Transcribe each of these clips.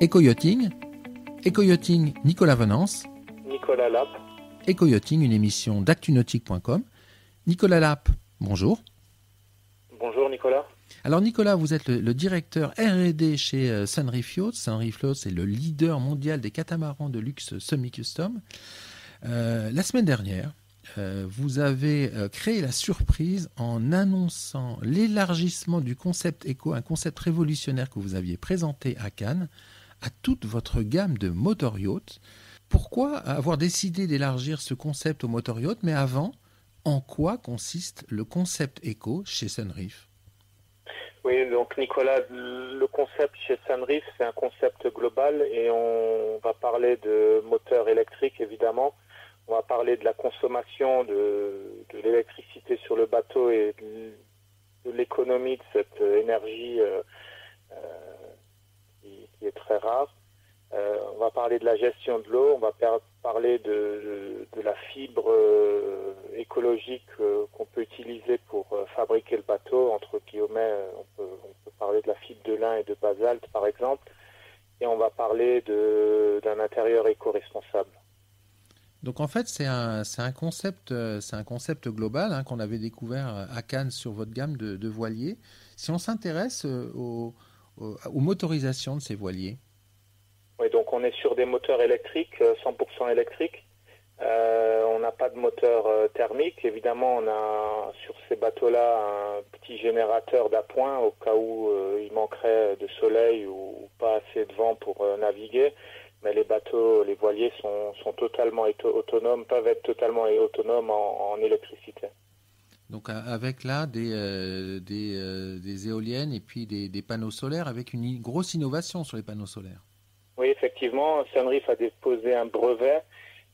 Éco-yachting, Éco-yachting Nicolas Venance, Nicolas Lapp, Éco-yachting, une émission d'actunautique.com. Nicolas Lapp, bonjour. Bonjour Nicolas. Alors Nicolas, vous êtes le, directeur R&D chez euh, Sunreef Yachts. Sunreef Yachts est le leader mondial des catamarans de luxe semi-custom. Euh, la semaine dernière, euh, vous avez créé la surprise en annonçant l'élargissement du concept éco, un concept révolutionnaire que vous aviez présenté à Cannes, à toute votre gamme de motor yachts. Pourquoi avoir décidé d'élargir ce concept au motor yacht Mais avant, en quoi consiste le concept éco chez Sunreef oui, donc Nicolas, le concept chez Sunreef, c'est un concept global et on va parler de moteurs électriques évidemment. On va parler de la consommation de, l'électricité sur le bateau et de, l'économie de cette énergie euh, euh, qui, est très rare. Euh, on va parler de la gestion de l'eau, on va parler de, la fibre écologique qu'on peut utiliser pour fabriquer le bateau. Entre guillemets, on peut, parler de la fibre de lin et de basalte, par exemple. Et on va parler d'un intérieur éco-responsable. Donc en fait, c'est un, un, concept, un concept global hein, qu'on avait découvert à Cannes sur votre gamme de, voiliers. Si on s'intéresse aux, aux, motorisations de ces voiliers. Oui, donc on est sur des moteurs électriques, 100% électriques. Euh, on n'a pas de moteur euh, thermique. Évidemment, on a sur ces bateaux-là un petit générateur d'appoint au cas où euh, il manquerait de soleil ou, pas assez de vent pour naviguer. Mais les bateaux, les voiliers sont, totalement autonomes, peuvent être totalement autonomes en, électricité. Donc avec là des, des, éoliennes et puis des, panneaux solaires avec une grosse innovation sur les panneaux solaires. Oui, effectivement, Sunreef a déposé un brevet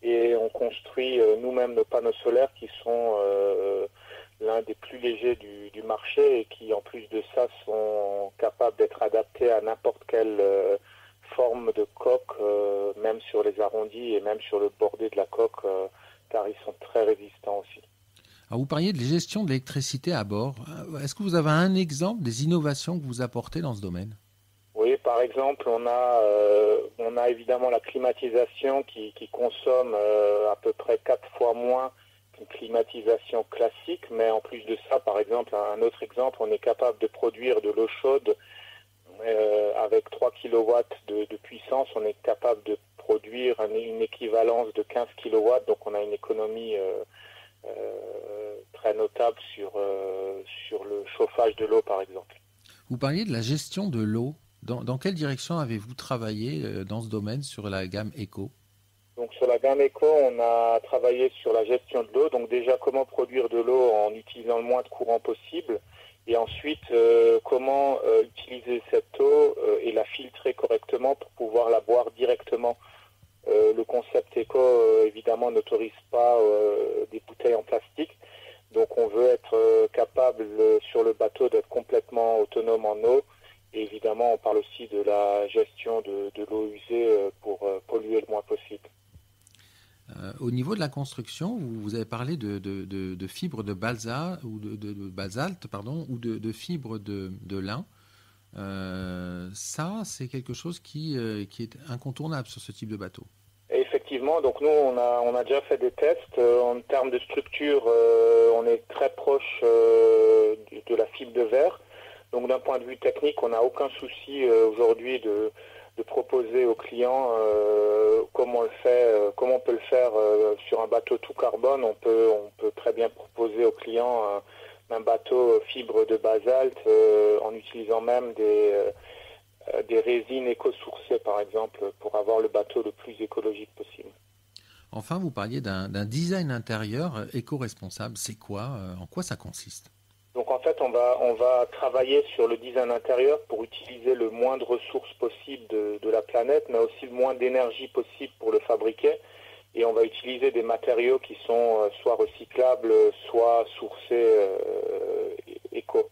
et on construit euh, nous-mêmes nos panneaux solaires qui sont euh, l'un des plus légers du, marché et qui en plus de ça sont capables d'être adaptés à n'importe quelle euh, forme de coque, même sur les arrondis et même sur le bordé de la coque, car ils sont très résistants aussi. Alors vous parliez de la gestion de l'électricité à bord. Est-ce que vous avez un exemple des innovations que vous apportez dans ce domaine? Oui, par exemple, on a, euh, on a évidemment la climatisation qui, consomme euh, à peu près quatre fois moins qu'une climatisation classique, mais en plus de ça, par exemple, un autre exemple, on est capable de produire de l'eau chaude euh, avec 3 kW de, puissance, on est capable de produire une équivalence de 15 kW, donc on a une économie très notable sur, sur le chauffage de l'eau, par exemple. Vous parliez de la gestion de l'eau. Dans, quelle direction avez-vous travaillé euh, dans ce domaine sur la gamme Eco? Donc sur la gamme Eco, on a travaillé sur la gestion de l'eau. Donc déjà comment produire de l'eau en utilisant le moins de courant possible, et ensuite euh, comment euh, utiliser cette eau et la filtrer correctement pour pouvoir la boire directement. Le concept Eco évidemment n'autorise pas des bouteilles en plastique, donc on veut être capable sur le bateau d'être complètement autonome en eau évidemment, on parle aussi de la gestion de, l'eau usée euh, pour euh, polluer le moins possible. Euh, au niveau de la construction, vous, avez parlé de, de, fibres de balsa ou de, basalte, pardon, ou de, fibres de, lin. Ça, c'est quelque chose qui, qui est incontournable sur ce type de bateau. Effectivement, donc nous, on a, on a déjà fait des tests. en termes de structure, on est très proche de la fibre de verre. Donc d'un point de vue technique, on n'a aucun souci euh, aujourd'hui de, proposer aux clients euh, comment on le fait, euh, comment on peut le faire sur un bateau tout carbone. On peut, on peut très bien proposer aux clients un bateau fibre de basalte en utilisant même des, des résines éco-sourcées par exemple pour avoir le bateau le plus écologique possible. Enfin, vous parliez d'un design intérieur éco-responsable. C'est quoi En quoi ça consiste? Donc en fait, on va, on va travailler sur le design intérieur pour utiliser le moins de ressources possible de, la planète, mais aussi le moins d'énergie possible pour le fabriquer. Et on va utiliser des matériaux qui sont euh, soit recyclables, soit sourcés euh, éco.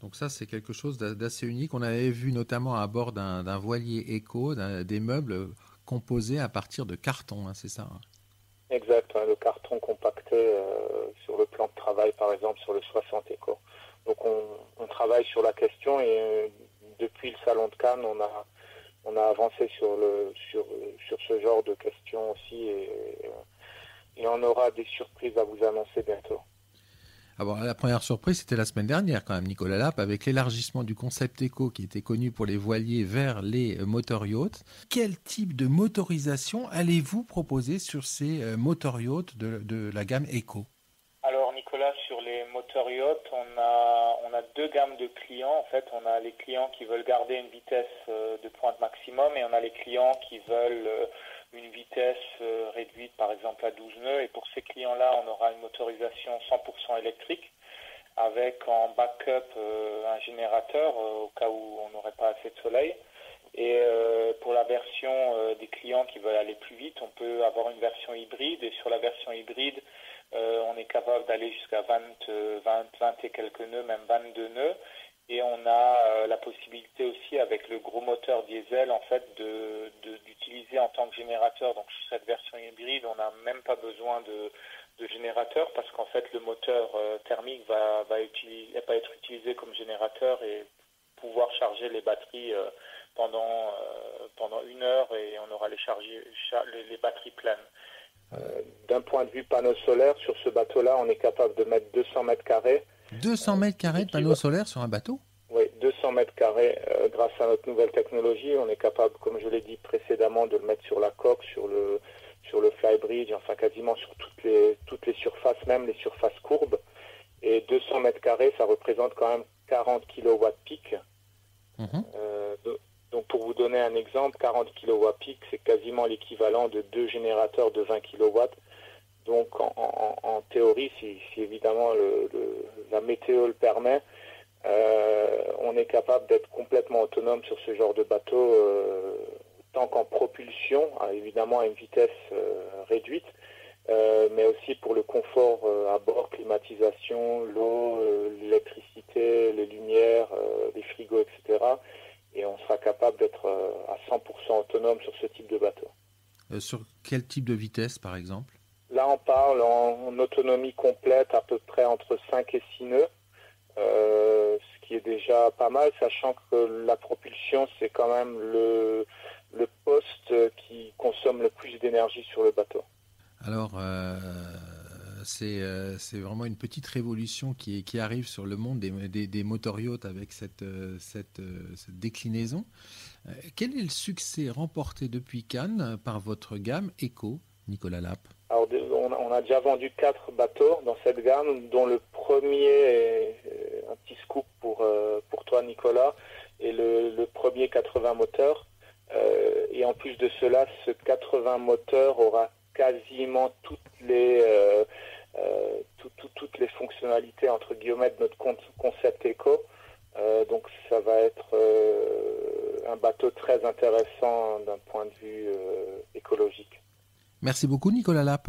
Donc ça, c'est quelque chose d'assez unique. On avait vu notamment à bord d'un voilier éco, des meubles composés à partir de carton, hein, c'est ça hein? Exact, le carton compacté euh, sur le plan de travail, par exemple, sur le 60 éco. Donc on, travaille sur la question et euh, depuis le salon de Cannes, on a on a avancé sur, le, sur ce genre de questions aussi et, et on aura des surprises à vous annoncer bientôt. Alors, la première surprise, c'était la semaine dernière quand même, Nicolas Lapp, avec l'élargissement du concept éco qui était connu pour les voiliers vers les moteurs yachts. Quel type de motorisation allez-vous proposer sur ces euh, moteurs yachts de, de la gamme éco? Alors Nicolas, sur les moteurs yachts, on a, on a deux gammes de clients. En fait, on a les clients qui veulent garder une vitesse euh, de pointe maximum et on a les clients qui veulent une vitesse euh, réduite par exemple à 12 nœuds et pour ces clients-là on aura une motorisation 100% électrique avec en backup euh, un générateur euh, au cas où on n'aurait pas assez de soleil. Et pour la version des clients qui veulent aller plus vite, on peut avoir une version hybride et sur la version hybride, on est capable d'aller jusqu'à 20, 20, 20 et quelques nœuds, même 22 nœuds. Et on a euh, la possibilité aussi avec le gros moteur diesel en fait de, d'utiliser en tant que générateur. Donc sur cette version hybride, on n'a même pas besoin de, générateur parce qu'en fait le moteur euh, thermique va, va, utiliser, va être utilisé comme générateur et pouvoir charger les batteries euh, pendant, pendant une heure et on aura les, charger, les, batteries pleines. D'un point de vue panneau solaire, sur ce bateau-là, on est capable de mettre 200 mètres carrés 200 mètres carrés de panneaux solaires sur un bateau? Oui, 200 mètres carrés. Euh, grâce à notre nouvelle technologie, on est capable, comme je l'ai dit précédemment, de le mettre sur la coque, sur le, sur le flybridge, enfin quasiment sur toutes les, toutes les surfaces, même les surfaces courbes. Et 200 mètres carrés, ça représente quand même 40 kW pic. Mhm. Euh, donc pour vous donner un exemple, 40 kW pic, c'est quasiment l'équivalent de deux générateurs de 20 kW donc en, théorie, si, évidemment la météo le permet, euh, on est capable d'être complètement autonome sur ce genre de bateau, euh, tant qu'en propulsion, hein, évidemment à une vitesse euh, réduite, mais aussi pour le confort à bord, climatisation, l'eau, l'électricité, les lumières, les frigos, etc. Et on sera capable d'être à 100% autonome sur ce type de bateau. sur quel type de vitesse, par exemple? Là, on parle en, autonomie complète à peu près entre 5 et 6 nœuds, euh, ce qui est déjà pas mal, sachant que la propulsion, c'est quand même le, poste qui consomme le plus d'énergie sur le bateau. Alors, euh, euh, c'est vraiment une petite révolution qui, arrive sur le monde des, des, avec cette, cette, cette déclinaison. quel est le succès remporté depuis Cannes par votre gamme Eco, Nicolas Lapp? On a déjà vendu quatre bateaux dans cette gamme, dont le premier est un petit scoop pour, euh, pour toi, Nicolas, et le, premier 80 moteurs. Euh, et en plus de cela, ce 80 moteurs aura quasiment toutes les, euh, entre guillemets, de notre concept éco. donc ça va être un bateau très intéressant d'un point de vue écologique. Merci beaucoup Nicolas Lapp.